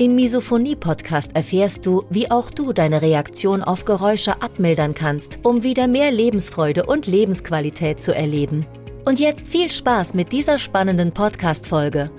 Im Misophonie-Podcast erfährst du, wie auch du deine Reaktion auf Geräusche abmildern kannst, um wieder mehr Lebensfreude und Lebensqualität zu erleben. Und jetzt viel Spaß mit dieser spannenden Podcast-Folge.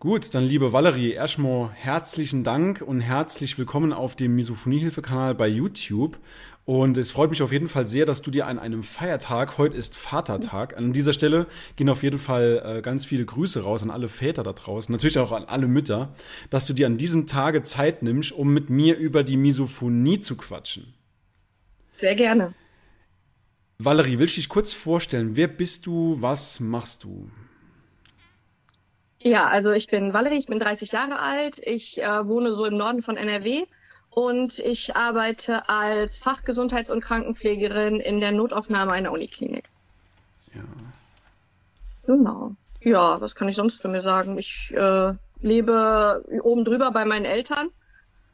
Gut, dann liebe Valerie, erstmal herzlichen Dank und herzlich willkommen auf dem Misophoniehilfe-Kanal bei YouTube. Und es freut mich auf jeden Fall sehr, dass du dir an einem Feiertag, heute ist Vatertag, an dieser Stelle gehen auf jeden Fall äh, ganz viele Grüße raus an alle Väter da draußen, natürlich auch an alle Mütter, dass du dir an diesem Tage Zeit nimmst, um mit mir über die Misophonie zu quatschen. Sehr gerne. Valerie, willst du dich kurz vorstellen? Wer bist du? Was machst du? Ja, also ich bin Valerie, ich bin 30 Jahre alt, ich äh, wohne so im Norden von NRW und ich arbeite als Fachgesundheits- und Krankenpflegerin in der Notaufnahme einer Uniklinik. Ja. Genau. Ja, was kann ich sonst zu mir sagen? Ich äh, lebe oben drüber bei meinen Eltern,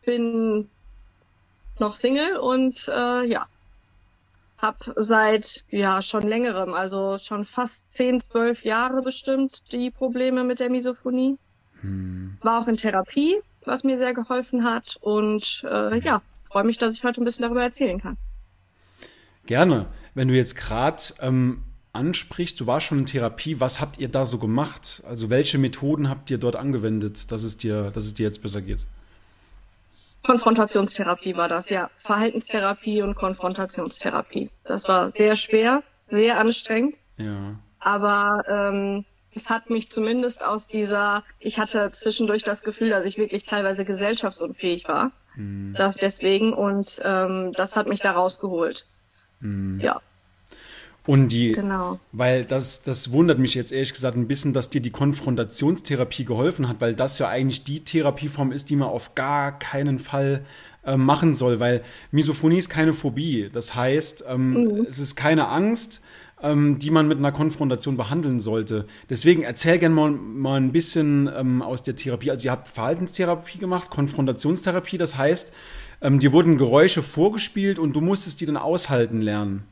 bin noch Single und äh, ja, hab seit ja schon längerem, also schon fast zehn, zwölf Jahre bestimmt die Probleme mit der Misophonie. Hm. War auch in Therapie, was mir sehr geholfen hat. Und äh, ja, freue mich, dass ich heute ein bisschen darüber erzählen kann. Gerne. Wenn du jetzt gerade ähm, ansprichst, du warst schon in Therapie, was habt ihr da so gemacht? Also welche Methoden habt ihr dort angewendet, dass es dir, dass es dir jetzt besser geht? Konfrontationstherapie war das, ja. Verhaltenstherapie und Konfrontationstherapie. Das war sehr schwer, sehr anstrengend. Ja. Aber ähm, das hat mich zumindest aus dieser, ich hatte zwischendurch das Gefühl, dass ich wirklich teilweise gesellschaftsunfähig war. Mhm. Das deswegen und ähm, das hat mich da rausgeholt. Mhm. Ja. Und die, genau. weil das, das wundert mich jetzt ehrlich gesagt ein bisschen, dass dir die Konfrontationstherapie geholfen hat, weil das ja eigentlich die Therapieform ist, die man auf gar keinen Fall äh, machen soll, weil Misophonie ist keine Phobie. Das heißt, ähm, mhm. es ist keine Angst, ähm, die man mit einer Konfrontation behandeln sollte. Deswegen erzähl gerne mal, mal ein bisschen ähm, aus der Therapie. Also ihr habt Verhaltenstherapie gemacht, Konfrontationstherapie, das heißt, ähm, dir wurden Geräusche vorgespielt und du musstest die dann aushalten lernen.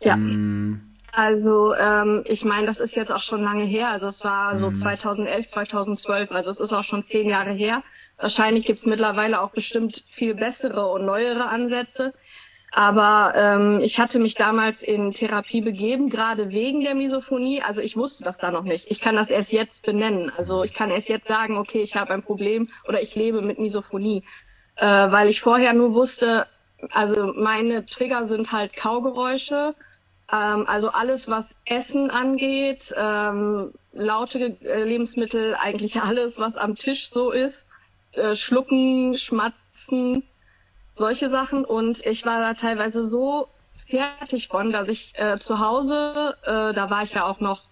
Ja. Ähm, also ähm, ich meine, das ist jetzt auch schon lange her. Also es war so 2011, mhm. 2012. Also es ist auch schon zehn Jahre her. Wahrscheinlich gibt's mittlerweile auch bestimmt viel bessere und neuere Ansätze. Aber ähm, ich hatte mich damals in Therapie begeben, gerade wegen der Misophonie. Also ich wusste das da noch nicht. Ich kann das erst jetzt benennen. Also ich kann erst jetzt sagen, okay, ich habe ein Problem oder ich lebe mit Misophonie. Äh, weil ich vorher nur wusste, also meine Trigger sind halt Kaugeräusche. Ähm, also alles, was Essen angeht, ähm, laute Lebensmittel, eigentlich alles, was am Tisch so ist. Äh, schlucken, schmatzen, solche Sachen. Und ich war da teilweise so fertig von, dass ich äh, zu Hause, äh, da war ich ja auch noch,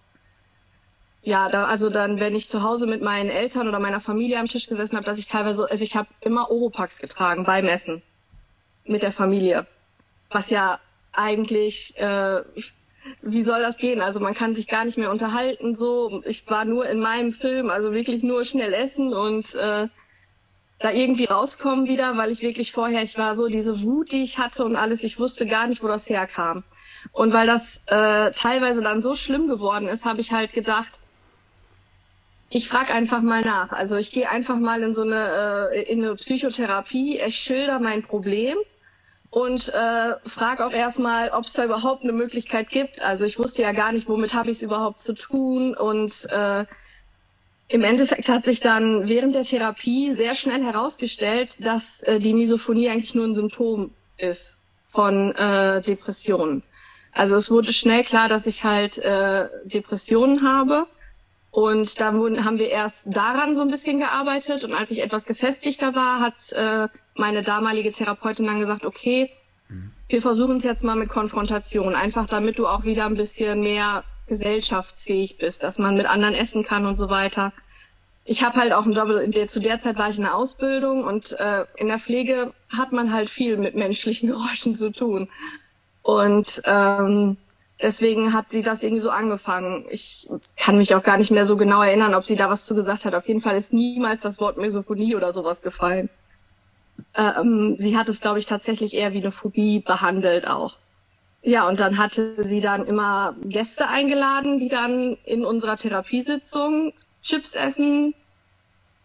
ja, da, also dann, wenn ich zu Hause mit meinen Eltern oder meiner Familie am Tisch gesessen habe, dass ich teilweise, also ich habe immer Oropax getragen beim Essen mit der Familie, was ja eigentlich, äh, wie soll das gehen? Also man kann sich gar nicht mehr unterhalten so. Ich war nur in meinem Film, also wirklich nur schnell essen und äh, da irgendwie rauskommen wieder, weil ich wirklich vorher, ich war so diese Wut, die ich hatte und alles, ich wusste gar nicht, wo das herkam. Und weil das äh, teilweise dann so schlimm geworden ist, habe ich halt gedacht, ich frage einfach mal nach. Also ich gehe einfach mal in so eine, äh, in eine Psychotherapie, ich schilder mein Problem und äh, frage auch erstmal, ob es da überhaupt eine Möglichkeit gibt. Also ich wusste ja gar nicht, womit habe ich es überhaupt zu tun und äh, im Endeffekt hat sich dann während der Therapie sehr schnell herausgestellt, dass äh, die Misophonie eigentlich nur ein Symptom ist von äh, Depressionen. Also es wurde schnell klar, dass ich halt äh, Depressionen habe. Und da wurden, haben wir erst daran so ein bisschen gearbeitet. Und als ich etwas gefestigter war, hat äh, meine damalige Therapeutin dann gesagt, okay, mhm. wir versuchen es jetzt mal mit Konfrontation. Einfach damit du auch wieder ein bisschen mehr gesellschaftsfähig bist, dass man mit anderen essen kann und so weiter. ich habe halt auch ein Job, zu der Zeit war ich in der Ausbildung und äh, in der Pflege hat man halt viel mit menschlichen Geräuschen zu tun. Und ähm, deswegen hat sie das irgendwie so angefangen. Ich kann mich auch gar nicht mehr so genau erinnern, ob sie da was zu gesagt hat. Auf jeden Fall ist niemals das Wort Misophonie oder sowas gefallen. Ähm, sie hat es, glaube ich, tatsächlich eher wie eine Phobie behandelt auch. Ja, und dann hatte sie dann immer Gäste eingeladen, die dann in unserer Therapiesitzung Chips essen,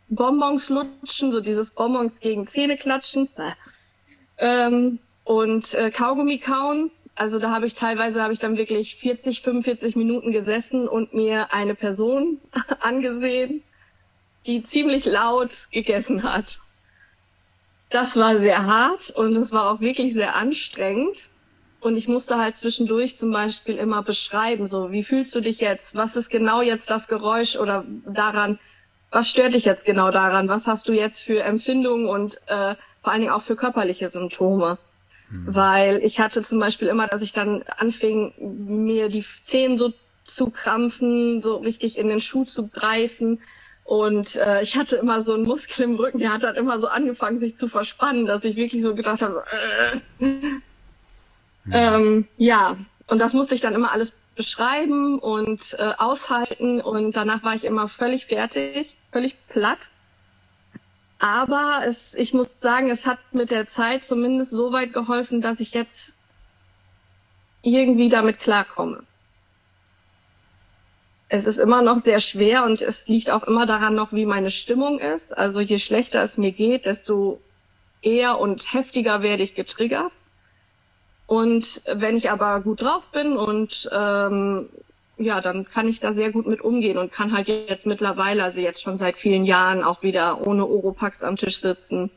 Bonbons lutschen, so dieses Bonbons gegen Zähne klatschen ähm, und äh, Kaugummi kauen. Also da habe ich teilweise habe ich dann wirklich 40, 45 Minuten gesessen und mir eine Person angesehen, die ziemlich laut gegessen hat. Das war sehr hart und es war auch wirklich sehr anstrengend. Und ich musste halt zwischendurch zum Beispiel immer beschreiben, so, wie fühlst du dich jetzt? Was ist genau jetzt das Geräusch oder daran? Was stört dich jetzt genau daran? Was hast du jetzt für Empfindungen und äh, vor allen Dingen auch für körperliche Symptome? Mhm. Weil ich hatte zum Beispiel immer, dass ich dann anfing, mir die Zehen so zu krampfen, so richtig in den Schuh zu greifen. Und äh, ich hatte immer so einen Muskel im Rücken, der hat dann immer so angefangen, sich zu verspannen, dass ich wirklich so gedacht habe, äh, Mhm. Ähm, ja, und das musste ich dann immer alles beschreiben und äh, aushalten und danach war ich immer völlig fertig, völlig platt. Aber es, ich muss sagen, es hat mit der Zeit zumindest so weit geholfen, dass ich jetzt irgendwie damit klarkomme. Es ist immer noch sehr schwer und es liegt auch immer daran noch, wie meine Stimmung ist. Also je schlechter es mir geht, desto eher und heftiger werde ich getriggert. Und wenn ich aber gut drauf bin und ähm, ja, dann kann ich da sehr gut mit umgehen und kann halt jetzt mittlerweile, also jetzt schon seit vielen Jahren, auch wieder ohne Oropax am Tisch sitzen.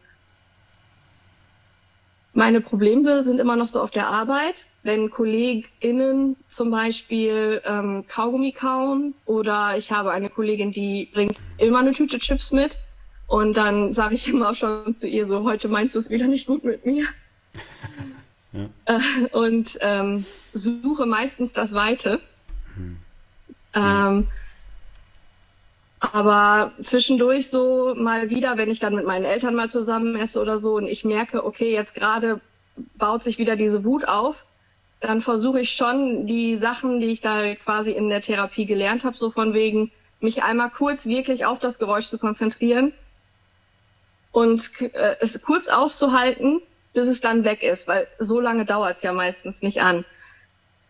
Meine Probleme sind immer noch so auf der Arbeit, wenn KollegInnen zum Beispiel ähm, Kaugummi kauen oder ich habe eine Kollegin, die bringt immer eine Tüte Chips mit und dann sage ich immer schon zu ihr so, heute meinst du es wieder nicht gut mit mir. Ja. Äh, und ähm, suche meistens das Weite. Hm. Ähm, aber zwischendurch so mal wieder, wenn ich dann mit meinen Eltern mal zusammen esse oder so und ich merke, okay, jetzt gerade baut sich wieder diese Wut auf, dann versuche ich schon die Sachen, die ich da quasi in der Therapie gelernt habe, so von wegen, mich einmal kurz wirklich auf das Geräusch zu konzentrieren und äh, es kurz auszuhalten bis es dann weg ist, weil so lange dauert es ja meistens nicht an.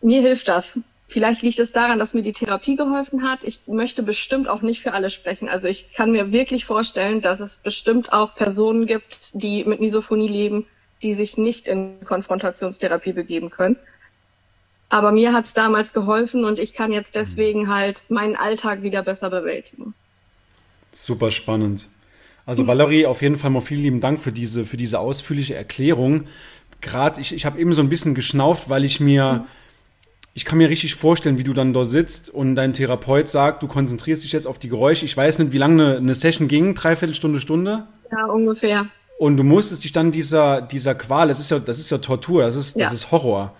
Mir hilft das. Vielleicht liegt es daran, dass mir die Therapie geholfen hat. Ich möchte bestimmt auch nicht für alle sprechen. Also ich kann mir wirklich vorstellen, dass es bestimmt auch Personen gibt, die mit Misophonie leben, die sich nicht in Konfrontationstherapie begeben können. Aber mir hat es damals geholfen und ich kann jetzt deswegen halt meinen Alltag wieder besser bewältigen. Super spannend. Also Valerie, auf jeden Fall mal vielen lieben Dank für diese, für diese ausführliche Erklärung. Gerade, ich, ich habe eben so ein bisschen geschnauft, weil ich mir, ich kann mir richtig vorstellen, wie du dann da sitzt und dein Therapeut sagt, du konzentrierst dich jetzt auf die Geräusche. Ich weiß nicht, wie lange eine, eine Session ging, dreiviertel Stunde, Stunde? Ja, ungefähr. Und du musstest dich dann dieser, dieser Qual, das ist ja, das ist ja Tortur, das ist, das ja. ist Horror.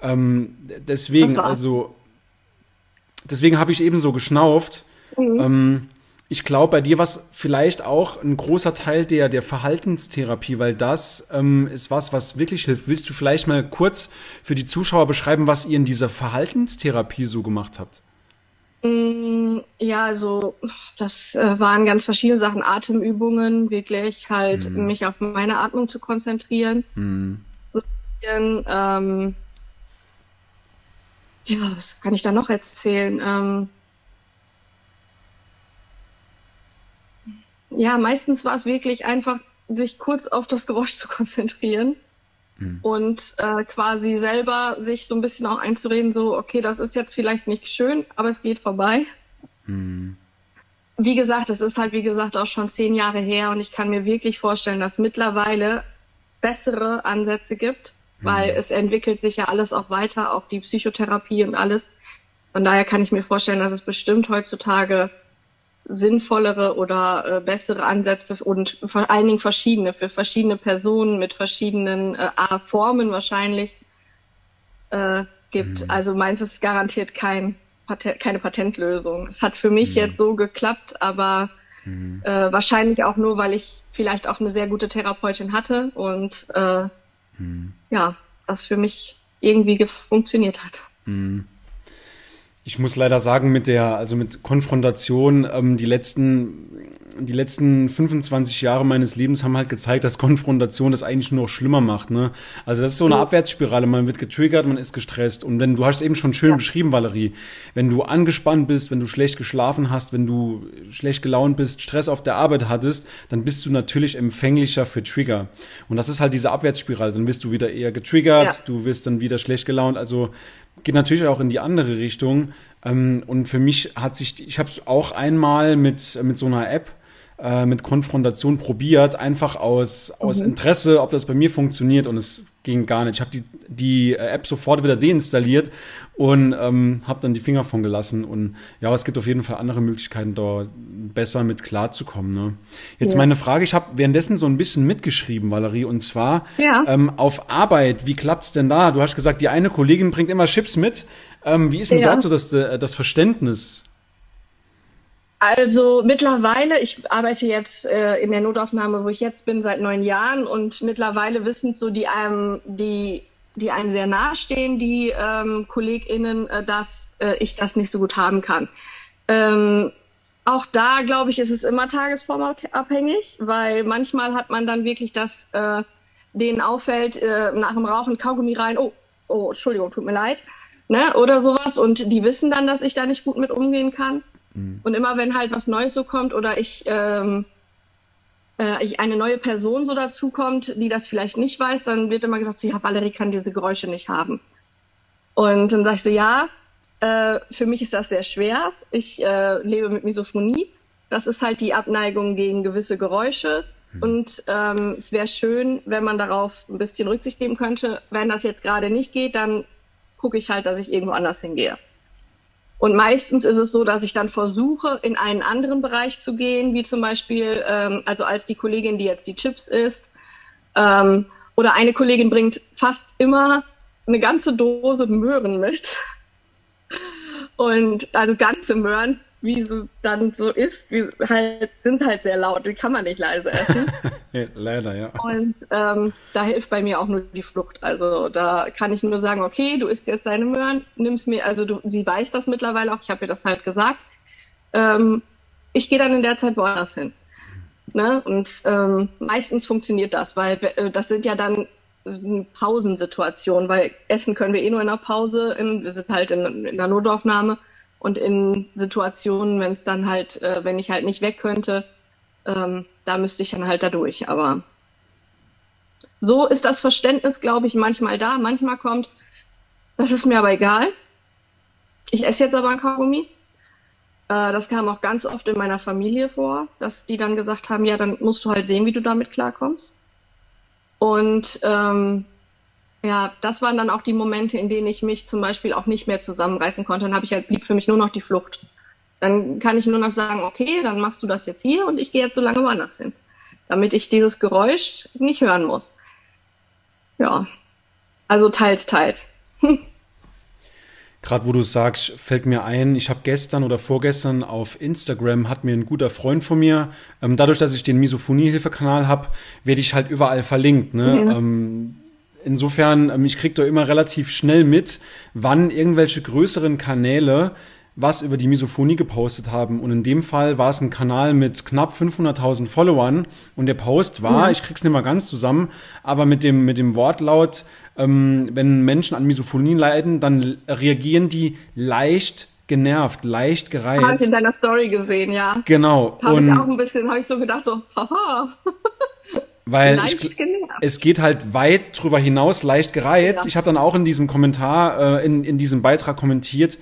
Ähm, deswegen, also, deswegen habe ich eben so geschnauft. Mhm. Ähm, ich glaube, bei dir war es vielleicht auch ein großer Teil der, der Verhaltenstherapie, weil das ähm, ist was, was wirklich hilft. Willst du vielleicht mal kurz für die Zuschauer beschreiben, was ihr in dieser Verhaltenstherapie so gemacht habt? Mm, ja, also das äh, waren ganz verschiedene Sachen, Atemübungen, wirklich halt mhm. mich auf meine Atmung zu konzentrieren. Mhm. Ähm, ja, was kann ich da noch erzählen? Ähm, ja, meistens war es wirklich einfach, sich kurz auf das Geräusch zu konzentrieren mhm. und äh, quasi selber sich so ein bisschen auch einzureden, so, okay, das ist jetzt vielleicht nicht schön, aber es geht vorbei. Mhm. Wie gesagt, es ist halt, wie gesagt, auch schon zehn Jahre her und ich kann mir wirklich vorstellen, dass mittlerweile bessere Ansätze gibt, weil mhm. es entwickelt sich ja alles auch weiter, auch die Psychotherapie und alles. Von daher kann ich mir vorstellen, dass es bestimmt heutzutage sinnvollere oder äh, bessere Ansätze und vor allen Dingen verschiedene für verschiedene Personen mit verschiedenen äh, Formen wahrscheinlich äh, gibt. Mhm. Also meins ist garantiert kein Patent, keine Patentlösung. Es hat für mich mhm. jetzt so geklappt, aber Mhm. Äh, wahrscheinlich auch nur, weil ich vielleicht auch eine sehr gute Therapeutin hatte und äh, mhm. ja, das für mich irgendwie funktioniert hat. Ich muss leider sagen, mit der, also mit Konfrontation, ähm, die letzten, die letzten 25 Jahre meines Lebens haben halt gezeigt, dass Konfrontation das eigentlich nur noch schlimmer macht. Ne? Also das ist so eine Abwärtsspirale. Man wird getriggert, man ist gestresst. Und wenn du hast eben schon schön ja. beschrieben, Valerie, wenn du angespannt bist, wenn du schlecht geschlafen hast, wenn du schlecht gelaunt bist, Stress auf der Arbeit hattest, dann bist du natürlich empfänglicher für Trigger. Und das ist halt diese Abwärtsspirale. Dann bist du wieder eher getriggert, ja. du wirst dann wieder schlecht gelaunt. Also geht natürlich auch in die andere Richtung. Ähm, und für mich hat sich, ich habe es auch einmal mit, mit so einer App äh, mit Konfrontation probiert, einfach aus, aus mhm. Interesse, ob das bei mir funktioniert und es ging gar nicht. Ich habe die, die App sofort wieder deinstalliert und ähm, habe dann die Finger von gelassen. Und ja, es gibt auf jeden Fall andere Möglichkeiten, da besser mit klarzukommen. Ne? Jetzt ja. meine Frage, ich habe währenddessen so ein bisschen mitgeschrieben, Valerie, und zwar ja. ähm, auf Arbeit, wie klappt's denn da? Du hast gesagt, die eine Kollegin bringt immer Chips mit. Ähm, wie ist denn ja. dort so das, äh, das Verständnis? Also mittlerweile, ich arbeite jetzt äh, in der Notaufnahme, wo ich jetzt bin, seit neun Jahren und mittlerweile wissen so die einem, die, die einem sehr nahestehen, die ähm, KollegInnen, äh, dass äh, ich das nicht so gut haben kann. Ähm, auch da, glaube ich, ist es immer tagesformabhängig, weil manchmal hat man dann wirklich, dass äh, denen auffällt, äh, nach dem Rauchen Kaugummi rein, oh, oh, Entschuldigung, tut mir leid, ne, oder sowas und die wissen dann, dass ich da nicht gut mit umgehen kann. Mhm. Und immer wenn halt was Neues so kommt oder ich, ähm, äh, ich eine neue Person so dazu kommt, die das vielleicht nicht weiß, dann wird immer gesagt, so, ja, Valerie kann diese Geräusche nicht haben. Und dann sage ich so, ja, äh, für mich ist das sehr schwer. Ich äh, lebe mit Misophonie. Das ist halt die Abneigung gegen gewisse Geräusche. Mhm. Und ähm, es wäre schön, wenn man darauf ein bisschen Rücksicht nehmen könnte. Wenn das jetzt gerade nicht geht, dann gucke ich halt, dass ich irgendwo anders hingehe. Und meistens ist es so, dass ich dann versuche, in einen anderen Bereich zu gehen, wie zum Beispiel, ähm, also als die Kollegin, die jetzt die Chips isst, ähm, oder eine Kollegin bringt fast immer eine ganze Dose Möhren mit. Und also ganze Möhren wie es dann so ist, wie, halt, sind halt sehr laut, die kann man nicht leise essen. Leider, ja. Und ähm, da hilft bei mir auch nur die Flucht. Also da kann ich nur sagen, okay, du isst jetzt deine Möhren, nimm's mir, also du, sie weiß das mittlerweile auch, ich habe ihr das halt gesagt. Ähm, ich gehe dann in der Zeit woanders hin. Ne? Und ähm, meistens funktioniert das, weil äh, das sind ja dann Pausensituationen, weil essen können wir eh nur in der Pause, in, wir sind halt in, in der Notaufnahme und in Situationen, wenn es dann halt, äh, wenn ich halt nicht weg könnte, ähm, da müsste ich dann halt da durch. Aber so ist das Verständnis, glaube ich, manchmal da. Manchmal kommt, das ist mir aber egal. Ich esse jetzt aber ein Kaugummi. Äh, das kam auch ganz oft in meiner Familie vor, dass die dann gesagt haben, ja, dann musst du halt sehen, wie du damit klarkommst. Und ähm, ja, das waren dann auch die Momente, in denen ich mich zum Beispiel auch nicht mehr zusammenreißen konnte. Dann habe ich halt blieb für mich nur noch die Flucht. Dann kann ich nur noch sagen, okay, dann machst du das jetzt hier und ich gehe jetzt so lange woanders hin, damit ich dieses Geräusch nicht hören muss. Ja, also teils, teils. Gerade wo du sagst, fällt mir ein, ich habe gestern oder vorgestern auf Instagram hat mir ein guter Freund von mir, ähm, dadurch, dass ich den Misophonie-Hilfe-Kanal habe, werde ich halt überall verlinkt. Ne? Ja. Ähm, insofern, ähm, ich kriege da immer relativ schnell mit, wann irgendwelche größeren Kanäle was über die Misophonie gepostet haben. Und in dem Fall war es ein Kanal mit knapp 500.000 Followern. Und der Post war, mhm. ich krieg's nicht mal ganz zusammen, aber mit dem, mit dem Wortlaut, ähm, wenn Menschen an Misophonie leiden, dann reagieren die leicht genervt, leicht gereizt. Habe ich in deiner Story gesehen, ja. Genau. Habe ich auch ein bisschen, habe ich so gedacht, so, haha. Weil ich, es geht halt weit drüber hinaus, leicht gereizt. Ja. Ich habe dann auch in diesem Kommentar, äh, in, in diesem Beitrag kommentiert,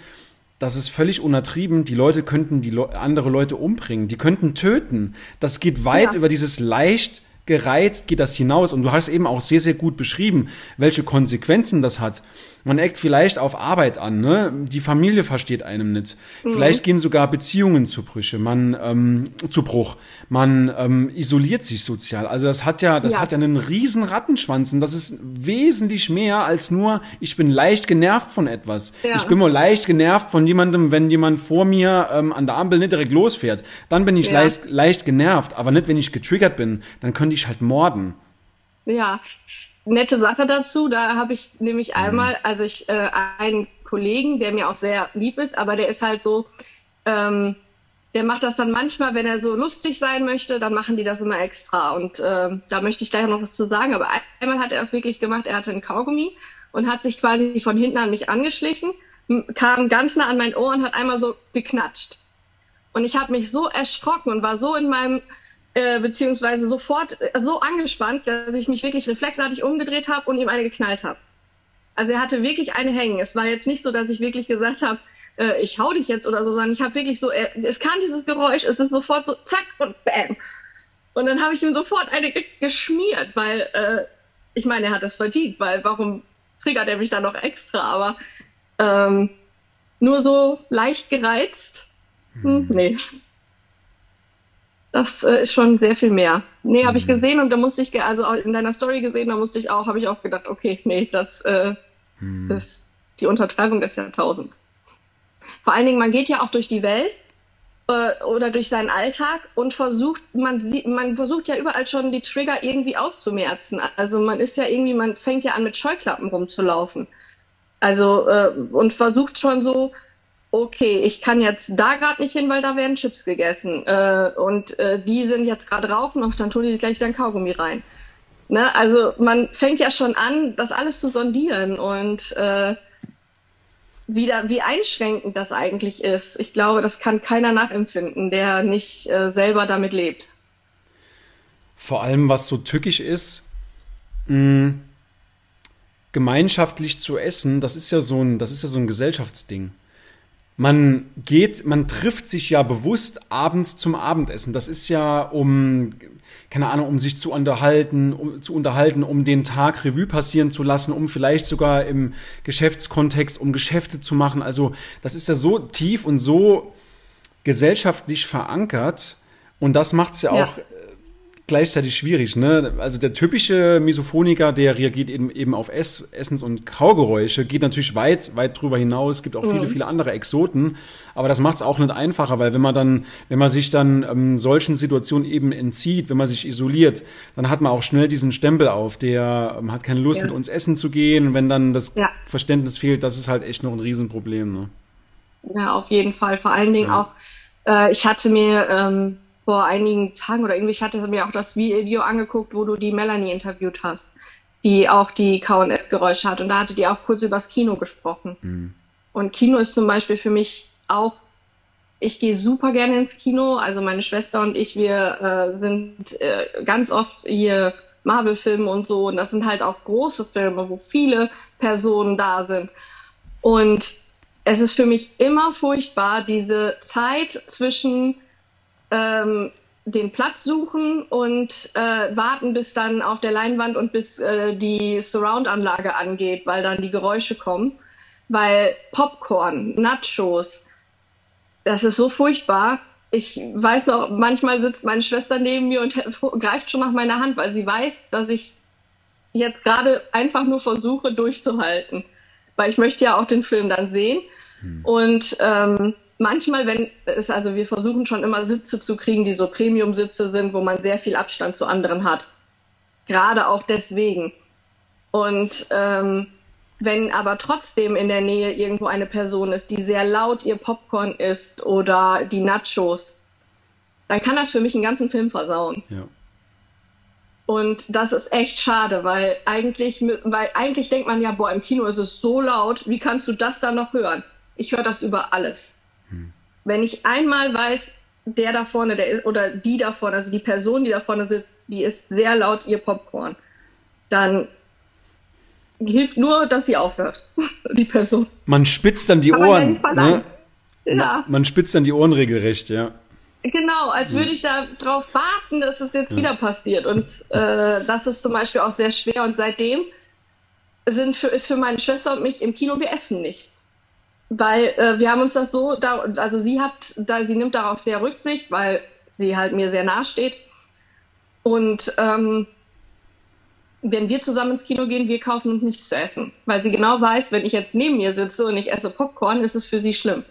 das ist völlig unertrieben. Die Leute könnten die Le andere Leute umbringen. Die könnten töten. Das geht weit ja. über dieses leicht gereizt geht das hinaus. Und du hast eben auch sehr, sehr gut beschrieben, welche Konsequenzen das hat. Man eckt vielleicht auf Arbeit an, ne? Die Familie versteht einem nicht. Mhm. Vielleicht gehen sogar Beziehungen zu Brüche, man ähm, zu Bruch. Man ähm, isoliert sich sozial. Also das hat ja, das ja. hat ja einen riesen Rattenschwanz. Und das ist wesentlich mehr als nur, ich bin leicht genervt von etwas. Ja. Ich bin mal leicht genervt von jemandem, wenn jemand vor mir ähm, an der Ampel nicht direkt losfährt. Dann bin ich ja. leicht, leicht genervt, aber nicht, wenn ich getriggert bin. Dann könnte ich halt morden. Ja, nette Sache dazu. Da habe ich nämlich mhm. einmal, also ich äh, einen Kollegen, der mir auch sehr lieb ist, aber der ist halt so, ähm, der macht das dann manchmal, wenn er so lustig sein möchte, dann machen die das immer extra. Und äh, da möchte ich gleich noch was zu sagen. Aber einmal hat er es wirklich gemacht. Er hatte einen Kaugummi und hat sich quasi von hinten an mich angeschlichen, kam ganz nah an mein Ohr und hat einmal so geknatscht. Und ich habe mich so erschrocken und war so in meinem äh, beziehungsweise sofort äh, so angespannt, dass ich mich wirklich reflexartig umgedreht habe und ihm eine geknallt habe. Also er hatte wirklich eine hängen. Es war jetzt nicht so, dass ich wirklich gesagt habe, äh, ich hau dich jetzt oder so, sondern ich habe wirklich so, äh, es kam dieses Geräusch, es ist sofort so zack und bam. Und dann habe ich ihm sofort eine ge geschmiert, weil äh, ich meine, er hat das verdient, weil warum triggert er mich dann noch extra? Aber ähm, nur so leicht gereizt, hm, nee das äh, ist schon sehr viel mehr. Nee, habe mhm. ich gesehen und da musste ich, also auch in deiner Story gesehen, da musste ich auch, habe ich auch gedacht, okay, nee, das äh, mhm. ist die Untertreibung des Jahrtausends. Vor allen Dingen, man geht ja auch durch die Welt äh, oder durch seinen Alltag und versucht, man sieht, man versucht ja überall schon die Trigger irgendwie auszumerzen. Also man ist ja irgendwie, man fängt ja an mit Scheuklappen rumzulaufen. Also äh, und versucht schon so okay, ich kann jetzt da gerade nicht hin, weil da werden Chips gegessen äh, und äh, die sind jetzt gerade rauchen und dann tun die gleich wieder ein Kaugummi rein. Ne? Also man fängt ja schon an, das alles zu sondieren und äh, wie, da, wie einschränkend das eigentlich ist. Ich glaube, das kann keiner nachempfinden, der nicht äh, selber damit lebt. Vor allem, was so tückisch ist, mh, gemeinschaftlich zu essen, das ist ja so ein, das ist ja so ein Gesellschaftsding man geht, man trifft sich ja bewusst abends zum Abendessen. Das ist ja um, keine Ahnung, um sich zu unterhalten, um zu unterhalten, um den Tag Revue passieren zu lassen, um vielleicht sogar im Geschäftskontext, um Geschäfte zu machen. Also das ist ja so tief und so gesellschaftlich verankert. Und das macht's ja, ja. auch gleichzeitig schwierig. Ne? Also der typische Misophoniker, der reagiert eben, eben auf Ess, Essens- und Kaugeräusche, geht natürlich weit, weit drüber hinaus. Es gibt auch mhm. viele, viele andere Exoten. Aber das macht es auch nicht einfacher, weil wenn man dann, wenn man sich dann ähm, solchen Situationen eben entzieht, wenn man sich isoliert, dann hat man auch schnell diesen Stempel auf, der ähm, hat keine Lust, ja. mit uns essen zu gehen. Und wenn dann das ja. Verständnis fehlt, das ist halt echt noch ein Riesenproblem. Ne? Ja, auf jeden Fall. Vor allen Dingen ja. auch, äh, ich hatte mir ähm, vor einigen Tagen oder irgendwie, ich hatte mir auch das Video angeguckt, wo du die Melanie interviewt hast, die auch die K&S-Geräusche hat. Und da hatte die auch kurz übers Kino gesprochen. Mhm. Und Kino ist zum Beispiel für mich auch, ich gehe super gerne ins Kino. Also meine Schwester und ich, wir äh, sind äh, ganz oft hier Marvel-Filme und so. Und das sind halt auch große Filme, wo viele Personen da sind. Und es ist für mich immer furchtbar, diese Zeit zwischen ähm, den Platz suchen und äh, warten, bis dann auf der Leinwand und bis äh, die Surround-Anlage angeht, weil dann die Geräusche kommen. Weil Popcorn, Nachos, das ist so furchtbar. Ich weiß noch, manchmal sitzt meine Schwester neben mir und greift schon nach meiner Hand, weil sie weiß, dass ich jetzt gerade einfach nur versuche durchzuhalten. Weil ich möchte ja auch den Film dann sehen. Hm. Und ähm, manchmal, wenn es, also wir versuchen schon immer Sitze zu kriegen, die so Premium-Sitze sind, wo man sehr viel Abstand zu anderen hat. Gerade auch deswegen. Und ähm, wenn aber trotzdem in der Nähe irgendwo eine Person ist, die sehr laut ihr Popcorn isst oder die Nachos, dann kann das für mich einen ganzen Film versauen. Ja. Und das ist echt schade, weil eigentlich, weil eigentlich denkt man ja, boah, im Kino ist es so laut, wie kannst du das dann noch hören? Ich höre das über alles. Wenn ich einmal weiß, der da vorne, der ist, oder die da vorne, also die Person, die da vorne sitzt, die ist sehr laut ihr Popcorn, dann hilft nur, dass sie aufhört, die Person. Man spitzt dann die Kann Ohren. Ne? Ja. Man, man spitzt dann die Ohren regelrecht, ja. genau, als würde ich da drauf warten, dass es jetzt ja. wieder passiert. Und äh, das ist zum Beispiel auch sehr schwer. Und seitdem sind für, ist für meine Schwester und mich im Kino, wir essen nichts. Weil äh, wir haben uns das so, da, also sie hat, da sie nimmt darauf sehr Rücksicht, weil sie halt mir sehr nahe steht. Und ähm, wenn wir zusammen ins Kino gehen, wir kaufen uns nichts zu essen. Weil sie genau weiß, wenn ich jetzt neben ihr sitze und ich esse Popcorn, ist es für sie schlimm.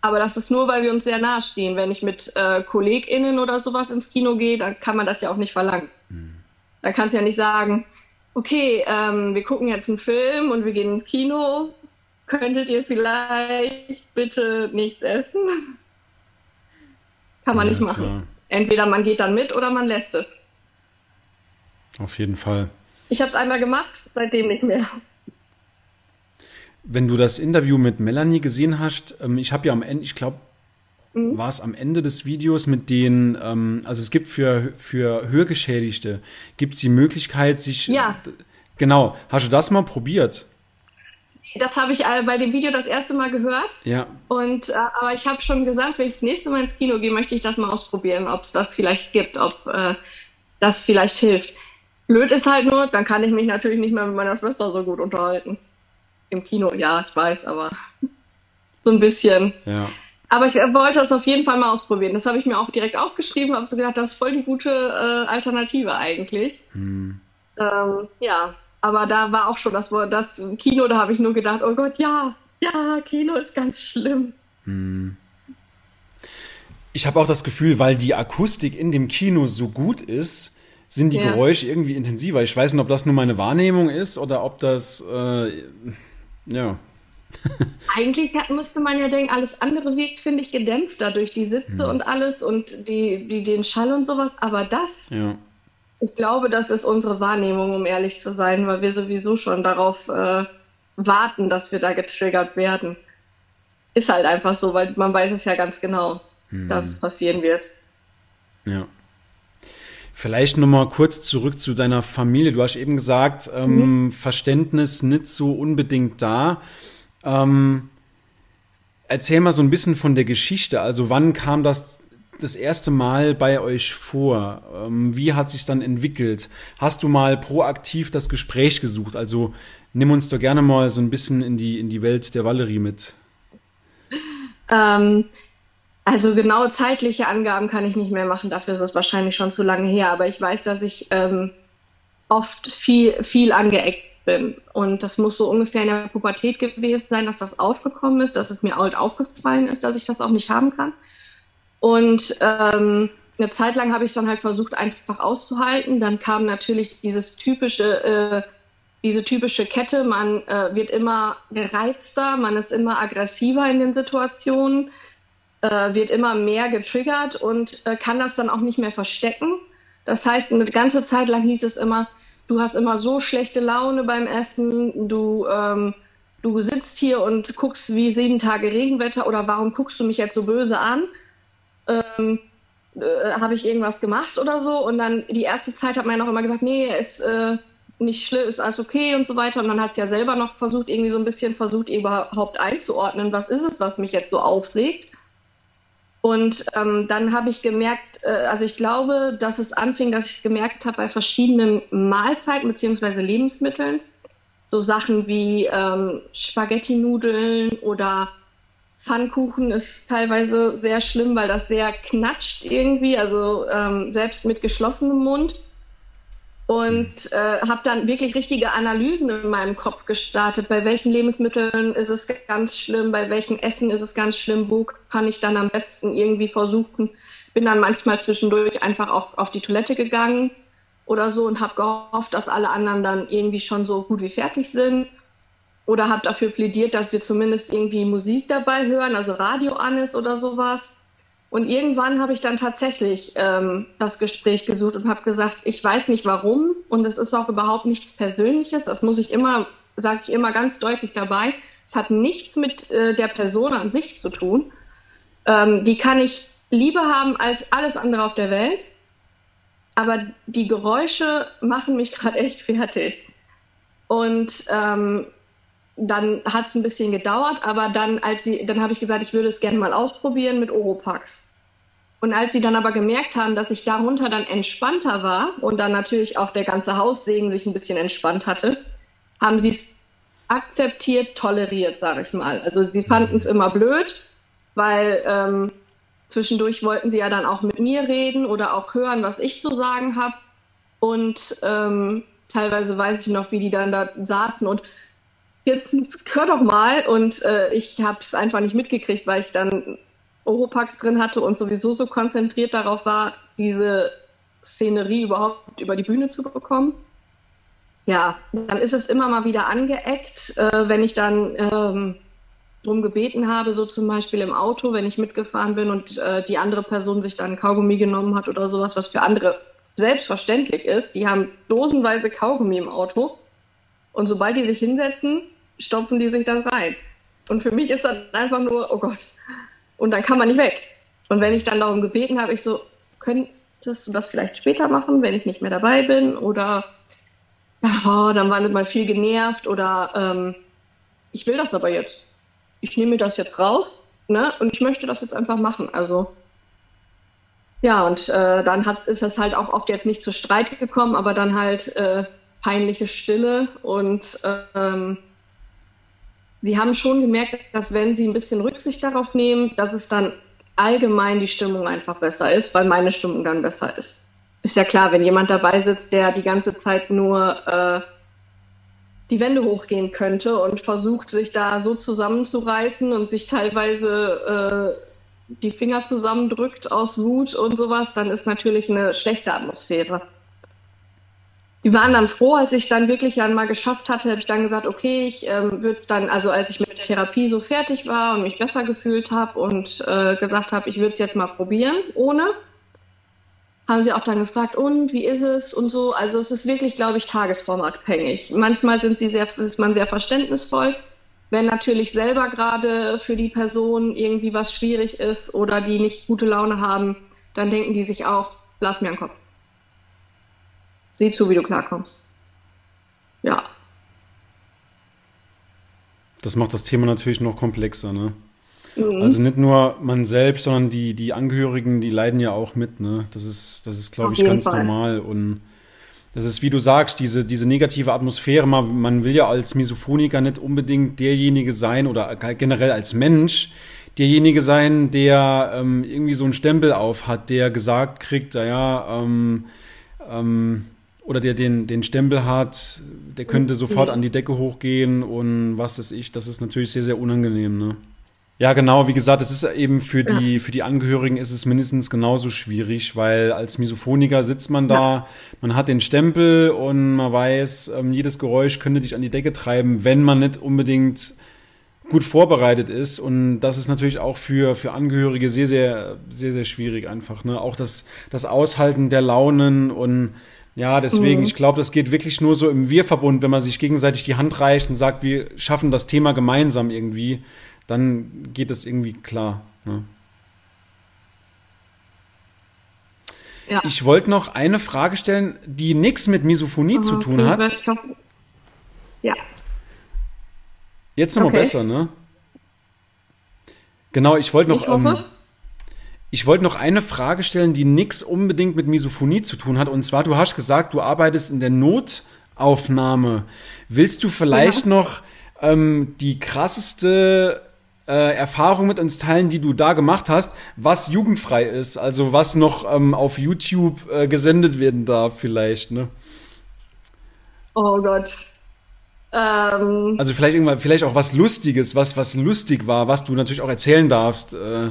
Aber das ist nur, weil wir uns sehr nahe stehen. Wenn ich mit äh, KollegInnen oder sowas ins Kino gehe, dann kann man das ja auch nicht verlangen. Mhm. Da kannst du ja nicht sagen, okay, ähm, wir gucken jetzt einen Film und wir gehen ins Kino. Könntet ihr vielleicht bitte nichts essen? Kann man ja, nicht machen. Klar. Entweder man geht dann mit oder man lässt es. Auf jeden Fall. Ich habe es einmal gemacht, seitdem nicht mehr. Wenn du das Interview mit Melanie gesehen hast, ähm, ich habe ja am Ende, ich glaube, mhm. war es am Ende des Videos mit den, ähm, also es gibt für, für Hörgeschädigte, gibt es die Möglichkeit, sich. Ja. Genau. Hast du das mal probiert? Das habe ich äh, bei dem Video das erste Mal gehört. Ja. Und äh, aber ich habe schon gesagt, wenn ich das nächste Mal ins Kino gehe, möchte ich das mal ausprobieren, ob es das vielleicht gibt, ob äh, das vielleicht hilft. Blöd ist halt nur, dann kann ich mich natürlich nicht mehr mit meiner Schwester so gut unterhalten. Im Kino, ja, ich weiß, aber so ein bisschen. Ja. Aber ich wollte das auf jeden Fall mal ausprobieren. Das habe ich mir auch direkt aufgeschrieben, habe so gedacht, das ist voll die gute äh, Alternative eigentlich. Hm. Ähm, ja, aber da war auch schon das, das Kino, da habe ich nur gedacht, oh Gott, ja, ja, Kino ist ganz schlimm. Hm. Ich habe auch das Gefühl, weil die Akustik in dem Kino so gut ist, sind die ja. Geräusche irgendwie intensiver. Ich weiß nicht, ob das nur meine Wahrnehmung ist oder ob das, äh, ja. Eigentlich müsste man ja denken, alles andere wirkt, finde ich, gedämpfter durch die Sitze ja. und alles und die, die, den Schall und sowas. Aber das, ja. Ich glaube, das ist unsere Wahrnehmung, um ehrlich zu sein, weil wir sowieso schon darauf äh, warten, dass wir da getriggert werden. Ist halt einfach so, weil man weiß es ja ganz genau, hm. dass es passieren wird. Ja. Vielleicht nochmal kurz zurück zu deiner Familie. Du hast eben gesagt, ähm, mhm. Verständnis nicht so unbedingt da. Ähm, erzähl mal so ein bisschen von der Geschichte. Also wann kam das das erste Mal bei euch vor? Ähm, wie hat sich dann entwickelt? Hast du mal proaktiv das Gespräch gesucht? Also nimm uns doch gerne mal so ein bisschen in die, in die Welt der Valerie mit. Ähm, also genaue zeitliche Angaben kann ich nicht mehr machen, dafür ist es wahrscheinlich schon zu lange her, aber ich weiß, dass ich ähm, oft viel, viel angeeckt bin. Und das muss so ungefähr in der Pubertät gewesen sein, dass das aufgekommen ist, dass es mir halt aufgefallen ist, dass ich das auch nicht haben kann. Und ähm, eine Zeit lang habe ich es dann halt versucht, einfach auszuhalten. Dann kam natürlich dieses typische, äh, diese typische Kette, man äh, wird immer gereizter, man ist immer aggressiver in den Situationen äh, wird immer mehr getriggert und äh, kann das dann auch nicht mehr verstecken. Das heißt, eine ganze Zeit lang hieß es immer, du hast immer so schlechte Laune beim Essen, du, ähm, du sitzt hier und guckst wie sieben Tage Regenwetter oder warum guckst du mich jetzt so böse an? Ähm, äh, Habe ich irgendwas gemacht oder so? Und dann die erste Zeit hat man ja noch immer gesagt, nee, ist äh, nicht schlimm, ist alles okay und so weiter. Und man hat es ja selber noch versucht, irgendwie so ein bisschen versucht, überhaupt einzuordnen, was ist es, was mich jetzt so aufregt. Und ähm, dann habe ich gemerkt, äh, also ich glaube, dass es anfing, dass ich es gemerkt habe bei verschiedenen Mahlzeiten beziehungsweise Lebensmitteln. So Sachen wie ähm, Spaghetti-Nudeln oder Pfannkuchen ist teilweise sehr schlimm, weil das sehr knatscht irgendwie, also ähm, selbst mit geschlossenem Mund und äh, habe dann wirklich richtige Analysen in meinem Kopf gestartet. Bei welchen Lebensmitteln ist es ganz schlimm, bei welchen Essen ist es ganz schlimm, wo kann ich dann am besten irgendwie versuchen. Bin dann manchmal zwischendurch einfach auch auf die Toilette gegangen oder so und habe gehofft, dass alle anderen dann irgendwie schon so gut wie fertig sind. Oder habe dafür plädiert, dass wir zumindest irgendwie Musik dabei hören, also Radio an ist oder sowas. Und irgendwann habe ich dann tatsächlich ähm, das Gespräch gesucht und habe gesagt, ich weiß nicht warum und es ist auch überhaupt nichts Persönliches. Das muss ich immer, sage ich immer ganz deutlich dabei. Es hat nichts mit äh, der Person an sich zu tun. Ähm, die kann ich lieber haben als alles andere auf der Welt. Aber die Geräusche machen mich gerade echt fertig. Und ähm, dann hat es ein bisschen gedauert, aber dann, als sie, dann habe ich gesagt, ich würde es gerne mal ausprobieren mit Oropax. Und als sie dann aber gemerkt haben, dass ich darunter dann entspannter war und dann natürlich auch der ganze Haussegen sich ein bisschen entspannt hatte, haben sie es akzeptiert, toleriert, sage ich mal. Also sie fanden es immer blöd, weil ähm, zwischendurch wollten sie ja dann auch mit mir reden oder auch hören, was ich zu sagen habe. Und ähm, teilweise weiß ich noch, wie die dann da saßen und jetzt hör doch mal. Und äh, ich habe es einfach nicht mitgekriegt, weil ich dann Oropax drin hatte und sowieso so konzentriert darauf war, diese Szenerie überhaupt über die Bühne zu bekommen. Ja, dann ist es immer mal wieder angeeckt, äh, wenn ich dann ähm, drum gebeten habe, so zum Beispiel im Auto, wenn ich mitgefahren bin und äh, die andere Person sich dann Kaugummi genommen hat oder sowas, was für andere selbstverständlich ist. Die haben dosenweise Kaugummi im Auto und sobald die sich hinsetzen, stopfen die sich das rein. Und für mich ist das einfach nur, oh Gott, und dann kann man nicht weg. Und wenn ich dann darum gebeten habe, ich so, könntest du das vielleicht später machen, wenn ich nicht mehr dabei bin? Oder ja, dann war nicht mal viel genervt oder ähm, ich will das aber jetzt. Ich nehme mir das jetzt raus, ne? Und ich möchte das jetzt einfach machen. Also ja, und äh, dann hat's, ist es halt auch oft jetzt nicht zu Streit gekommen, aber dann halt äh, peinliche Stille und ähm, sie haben schon gemerkt, dass wenn sie ein bisschen Rücksicht darauf nehmen, dass es dann allgemein die Stimmung einfach besser ist, weil meine Stimmung dann besser ist. Ist ja klar, wenn jemand dabei sitzt, der die ganze Zeit nur äh, die Wände hochgehen könnte und versucht, sich da so zusammenzureißen und sich teilweise äh, die Finger zusammendrückt aus Wut und sowas, dann ist natürlich eine schlechte Atmosphäre die waren dann froh, als ich dann wirklich dann mal geschafft hatte, habe ich dann gesagt, okay, ich ähm, würde es dann, also als ich mit der Therapie so fertig war und mich besser gefühlt habe und äh, gesagt habe, ich würde es jetzt mal probieren, ohne, haben sie auch dann gefragt, und wie ist es und so. Also es ist wirklich, glaube ich, tagesformabhängig. Manchmal sind sie sehr, ist man sehr verständnisvoll. Wenn natürlich selber gerade für die Person irgendwie was schwierig ist oder die nicht gute Laune haben, dann denken die sich auch, lass mir einen Kopf. Sieh zu, wie du klarkommst. Ja. Das macht das Thema natürlich noch komplexer, ne? Mhm. Also nicht nur man selbst, sondern die, die Angehörigen, die leiden ja auch mit, ne? Das ist, das ist, glaube ich, ganz Fall. normal. Und das ist, wie du sagst, diese, diese negative Atmosphäre, man, man will ja als Misophoniker nicht unbedingt derjenige sein oder generell als Mensch, derjenige sein, der ähm, irgendwie so einen Stempel auf hat, der gesagt kriegt, naja, ähm, ähm, oder der den, den Stempel hat, der könnte sofort an die Decke hochgehen und was weiß ich, das ist natürlich sehr, sehr unangenehm, ne? Ja, genau, wie gesagt, es ist eben für die, ja. für die Angehörigen ist es mindestens genauso schwierig, weil als Misophoniker sitzt man da, ja. man hat den Stempel und man weiß, ähm, jedes Geräusch könnte dich an die Decke treiben, wenn man nicht unbedingt gut vorbereitet ist. Und das ist natürlich auch für, für Angehörige sehr, sehr, sehr, sehr schwierig einfach. Ne? Auch das, das Aushalten der Launen und ja, deswegen, mhm. ich glaube, das geht wirklich nur so im Wir-Verbund, wenn man sich gegenseitig die Hand reicht und sagt, wir schaffen das Thema gemeinsam irgendwie, dann geht das irgendwie klar. Ne? Ja. Ich wollte noch eine Frage stellen, die nichts mit Misophonie mhm, zu tun hat. Ja. Jetzt nochmal okay. besser, ne? Genau, ich wollte noch. Ich hoffe. Ähm, ich wollte noch eine Frage stellen, die nichts unbedingt mit Misophonie zu tun hat. Und zwar, du hast gesagt, du arbeitest in der Notaufnahme. Willst du vielleicht ja. noch ähm, die krasseste äh, Erfahrung mit uns teilen, die du da gemacht hast, was jugendfrei ist? Also was noch ähm, auf YouTube äh, gesendet werden darf vielleicht, ne? Oh Gott. Ähm, also vielleicht irgendwann, vielleicht auch was Lustiges, was, was lustig war, was du natürlich auch erzählen darfst. Äh,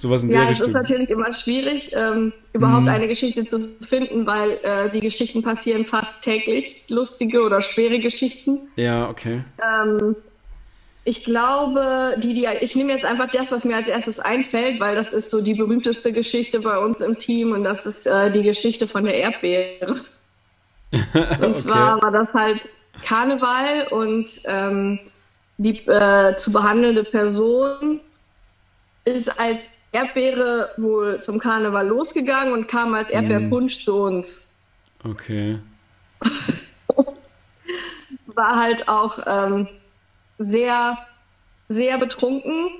Sowas in ja, der Richtung. Ja, es ist natürlich immer schwierig, ähm, überhaupt mhm. eine Geschichte zu finden, weil äh, die Geschichten passieren fast täglich, lustige oder schwere Geschichten. Ja, okay. Ähm, ich glaube, die, die, ich nehme jetzt einfach das, was mir als erstes einfällt, weil das ist so die berühmteste Geschichte bei uns im Team und das ist äh, die Geschichte von der Erdbeere. und okay. zwar war das halt Karneval und ähm, die äh, zu behandelnde Person ist als Erdbeere wohl zum Karneval losgegangen und kam als Erdbeerpunsch mm. zu uns. Okay. War halt auch ähm, sehr, sehr betrunken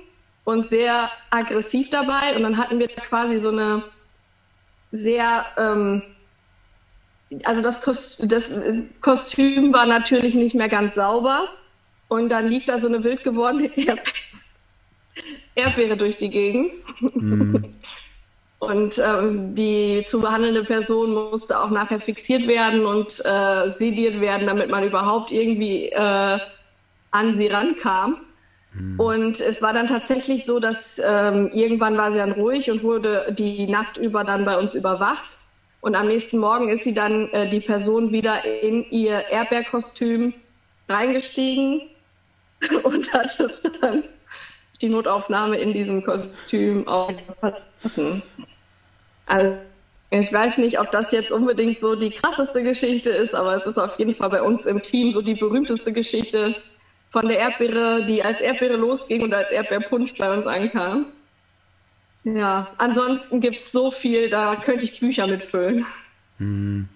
und sehr aggressiv dabei. Und dann hatten wir quasi so eine sehr, ähm, also das, Kostüm, das Kostüm war natürlich nicht mehr ganz sauber. Und dann lief da so eine wild gewordene Erdbeere durch die Gegend. Mhm. Und ähm, die zu behandelnde Person musste auch nachher fixiert werden und äh, sediert werden, damit man überhaupt irgendwie äh, an sie rankam. Mhm. Und es war dann tatsächlich so, dass ähm, irgendwann war sie dann ruhig und wurde die Nacht über dann bei uns überwacht. Und am nächsten Morgen ist sie dann äh, die Person wieder in ihr Erdbeerkostüm reingestiegen und hat es dann die Notaufnahme in diesem Kostüm auch verlassen. Also ich weiß nicht, ob das jetzt unbedingt so die krasseste Geschichte ist, aber es ist auf jeden Fall bei uns im Team so die berühmteste Geschichte von der Erdbeere, die als Erdbeere losging und als Erdbeerpunsch bei uns ankam. Ja, ansonsten gibt es so viel, da könnte ich Bücher mitfüllen. Hm.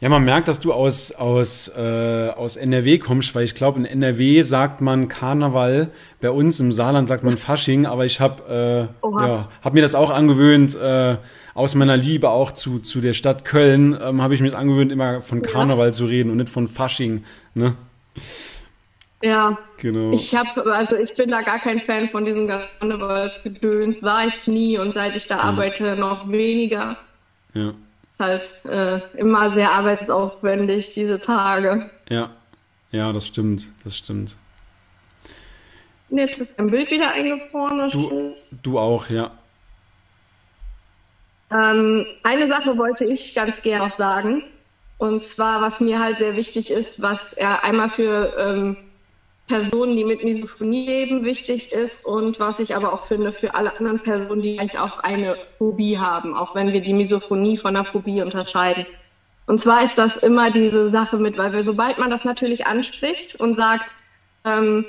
Ja, man merkt, dass du aus, aus, äh, aus NRW kommst, weil ich glaube, in NRW sagt man Karneval, bei uns im Saarland sagt man Fasching, aber ich habe äh, ja, hab mir das auch angewöhnt, äh, aus meiner Liebe auch zu, zu der Stadt Köln, ähm, habe ich mir das angewöhnt, immer von Karneval ja. zu reden und nicht von Fasching. Ne? Ja, genau. Ich habe, also ich bin da gar kein Fan von diesem Karnevalsgedöns, war ich nie und seit ich da ja. arbeite noch weniger. Ja halt äh, immer sehr arbeitsaufwendig, diese Tage. Ja, ja, das stimmt, das stimmt. Und jetzt ist ein Bild wieder eingefroren. Du, du auch, ja. Ähm, eine Sache wollte ich ganz gerne noch sagen. Und zwar, was mir halt sehr wichtig ist, was er einmal für ähm, Personen, die mit Misophonie leben, wichtig ist und was ich aber auch finde für alle anderen Personen, die vielleicht auch eine Phobie haben, auch wenn wir die Misophonie von der Phobie unterscheiden. Und zwar ist das immer diese Sache mit, weil wir, sobald man das natürlich anspricht und sagt, ähm,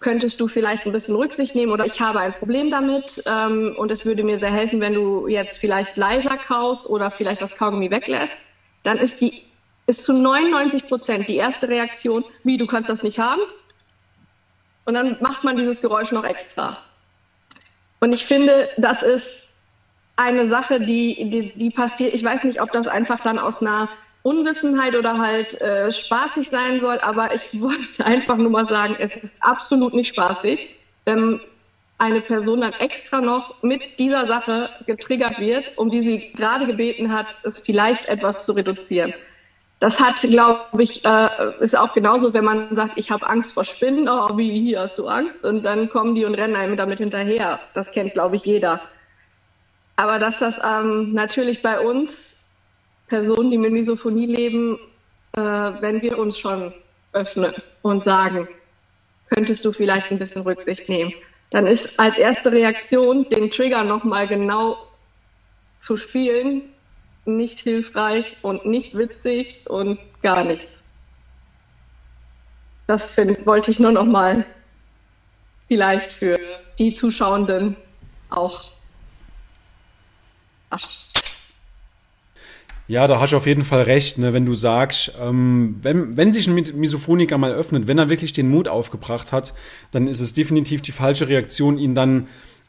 könntest du vielleicht ein bisschen Rücksicht nehmen oder ich habe ein Problem damit ähm, und es würde mir sehr helfen, wenn du jetzt vielleicht leiser kaust oder vielleicht das Kaugummi weglässt, dann ist die ist zu 99 Prozent die erste Reaktion, wie du kannst das nicht haben, und dann macht man dieses Geräusch noch extra. Und ich finde, das ist eine Sache, die, die, die passiert. Ich weiß nicht, ob das einfach dann aus einer Unwissenheit oder halt äh, spaßig sein soll, aber ich wollte einfach nur mal sagen, es ist absolut nicht spaßig, wenn eine Person dann extra noch mit dieser Sache getriggert wird, um die sie gerade gebeten hat, es vielleicht etwas zu reduzieren. Das hat, glaube ich, äh, ist auch genauso, wenn man sagt, ich habe Angst vor Spinnen, oh, wie hier hast du Angst? Und dann kommen die und rennen einem damit hinterher. Das kennt, glaube ich, jeder. Aber dass das ähm, natürlich bei uns, Personen, die mit Misophonie leben, äh, wenn wir uns schon öffnen und sagen, könntest du vielleicht ein bisschen Rücksicht nehmen, dann ist als erste Reaktion, den Trigger nochmal genau zu spielen, nicht hilfreich und nicht witzig und gar nichts. Das find, wollte ich nur noch mal vielleicht für die Zuschauenden auch. Ach. Ja, da hast du auf jeden Fall recht, ne, wenn du sagst, ähm, wenn, wenn sich ein Misophoniker mal öffnet, wenn er wirklich den Mut aufgebracht hat, dann ist es definitiv die falsche Reaktion, ihn dann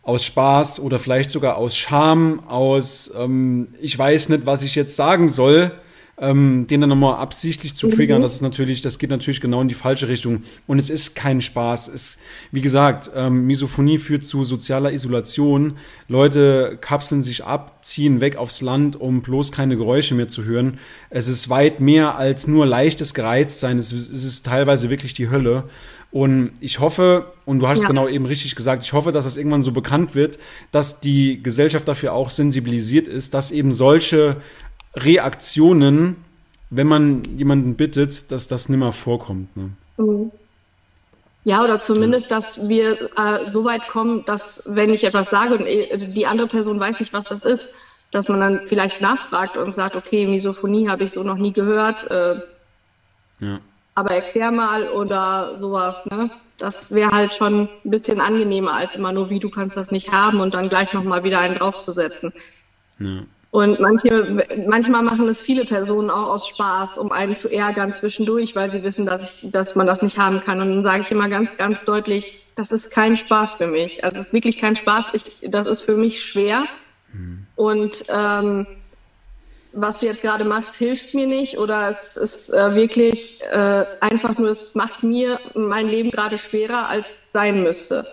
aus Spaß oder vielleicht sogar aus Scham, aus ähm, ich weiß nicht, was ich jetzt sagen soll, ähm, den dann nochmal absichtlich zu triggern, mhm. das ist natürlich, das geht natürlich genau in die falsche Richtung. Und es ist kein Spaß. Es, wie gesagt, ähm, Misophonie führt zu sozialer Isolation. Leute kapseln sich ab, ziehen weg aufs Land, um bloß keine Geräusche mehr zu hören. Es ist weit mehr als nur leichtes Gereiztsein. Es, es ist teilweise wirklich die Hölle. Und ich hoffe, und du hast ja. genau eben richtig gesagt, ich hoffe, dass das irgendwann so bekannt wird, dass die Gesellschaft dafür auch sensibilisiert ist, dass eben solche Reaktionen, wenn man jemanden bittet, dass das nimmer vorkommt. Ne? Mhm. Ja, oder zumindest, dass wir äh, so weit kommen, dass wenn ich etwas sage und äh, die andere Person weiß nicht, was das ist, dass man dann vielleicht nachfragt und sagt, okay, Misophonie habe ich so noch nie gehört. Äh, ja aber erklär mal oder sowas, ne? Das wäre halt schon ein bisschen angenehmer als immer nur, wie du kannst das nicht haben und dann gleich nochmal wieder einen draufzusetzen. Ja. Und manche, manchmal machen es viele Personen auch aus Spaß, um einen zu ärgern zwischendurch, weil sie wissen, dass ich, dass man das nicht haben kann. Und dann sage ich immer ganz, ganz deutlich, das ist kein Spaß für mich. Also es ist wirklich kein Spaß. Ich, das ist für mich schwer. Mhm. Und ähm, was du jetzt gerade machst, hilft mir nicht oder es ist äh, wirklich äh, einfach nur, es macht mir mein Leben gerade schwerer, als es sein müsste.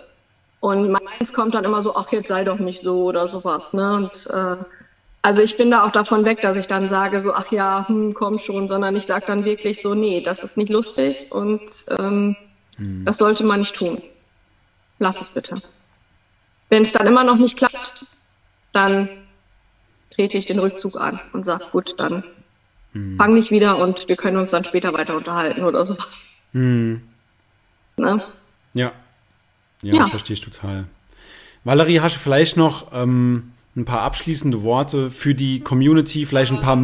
Und meistens kommt dann immer so, ach, jetzt sei doch nicht so oder sowas. Ne? Und äh, also ich bin da auch davon weg, dass ich dann sage so, ach ja, hm, komm schon, sondern ich sage dann wirklich so, nee, das ist nicht lustig und ähm, hm. das sollte man nicht tun. Lass es bitte. Wenn es dann immer noch nicht klappt, dann trete ich den Rückzug an und sage, gut, dann hm. fang nicht wieder und wir können uns dann später weiter unterhalten oder sowas. Hm. Ne? Ja. ja. Ja, verstehe ich total. Valerie, hast du vielleicht noch ähm, ein paar abschließende Worte für die Community, vielleicht ein paar.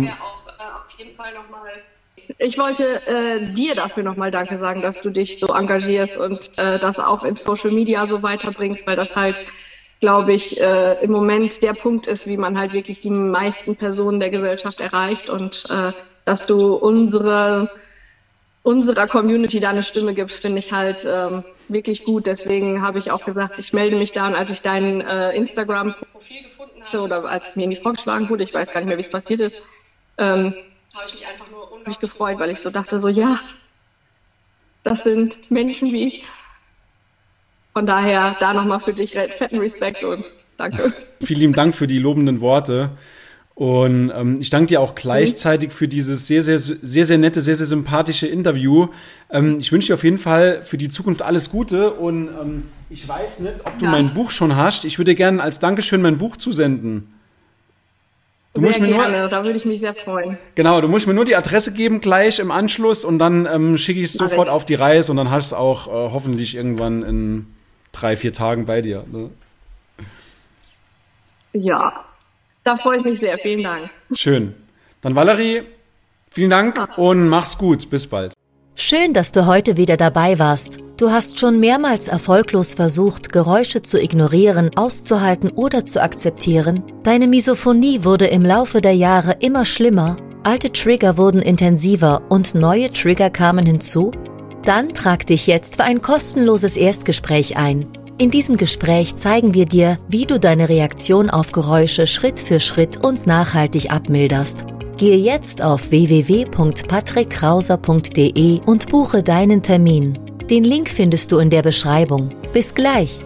Ich wollte äh, dir dafür nochmal Danke sagen, dass du dich so engagierst und äh, das auch in Social Media so weiterbringst, weil das halt glaube ich, äh, im Moment der Punkt ist, wie man halt wirklich die meisten Personen der Gesellschaft erreicht und äh, dass du unsere unserer Community da eine Stimme gibst, finde ich halt ähm, wirklich gut. Deswegen habe ich auch gesagt, ich melde mich da und als ich dein äh, Instagram-Profil gefunden hatte oder als es mir in die vorgeschlagen wurde, ich weiß gar nicht mehr, wie es passiert ist, ähm, habe ich mich einfach nur unglaublich gefreut, weil ich so dachte, so ja, das sind Menschen wie ich. Von daher da nochmal für dich fetten Respekt und danke. Vielen lieben Dank für die lobenden Worte. Und ähm, ich danke dir auch gleichzeitig für dieses sehr, sehr, sehr, sehr nette, sehr, sehr sympathische Interview. Ähm, ich wünsche dir auf jeden Fall für die Zukunft alles Gute und ähm, ich weiß nicht, ob du ja. mein Buch schon hast. Ich würde gerne als Dankeschön mein Buch zusenden. Du sehr musst mir gerne, nur, da würde ich mich sehr freuen. Genau, du musst mir nur die Adresse geben gleich im Anschluss und dann ähm, schicke ich es sofort auf die Reise und dann hast du es auch äh, hoffentlich irgendwann in drei, vier Tagen bei dir. Ne? Ja, da freue ich mich sehr. Vielen Dank. Schön. Dann Valerie, vielen Dank und mach's gut. Bis bald. Schön, dass du heute wieder dabei warst. Du hast schon mehrmals erfolglos versucht, Geräusche zu ignorieren, auszuhalten oder zu akzeptieren. Deine Misophonie wurde im Laufe der Jahre immer schlimmer, alte Trigger wurden intensiver und neue Trigger kamen hinzu dann trag dich jetzt für ein kostenloses Erstgespräch ein. In diesem Gespräch zeigen wir dir, wie du deine Reaktion auf Geräusche Schritt für Schritt und nachhaltig abmilderst. Gehe jetzt auf www.patrickkrauser.de und buche deinen Termin. Den Link findest du in der Beschreibung. Bis gleich!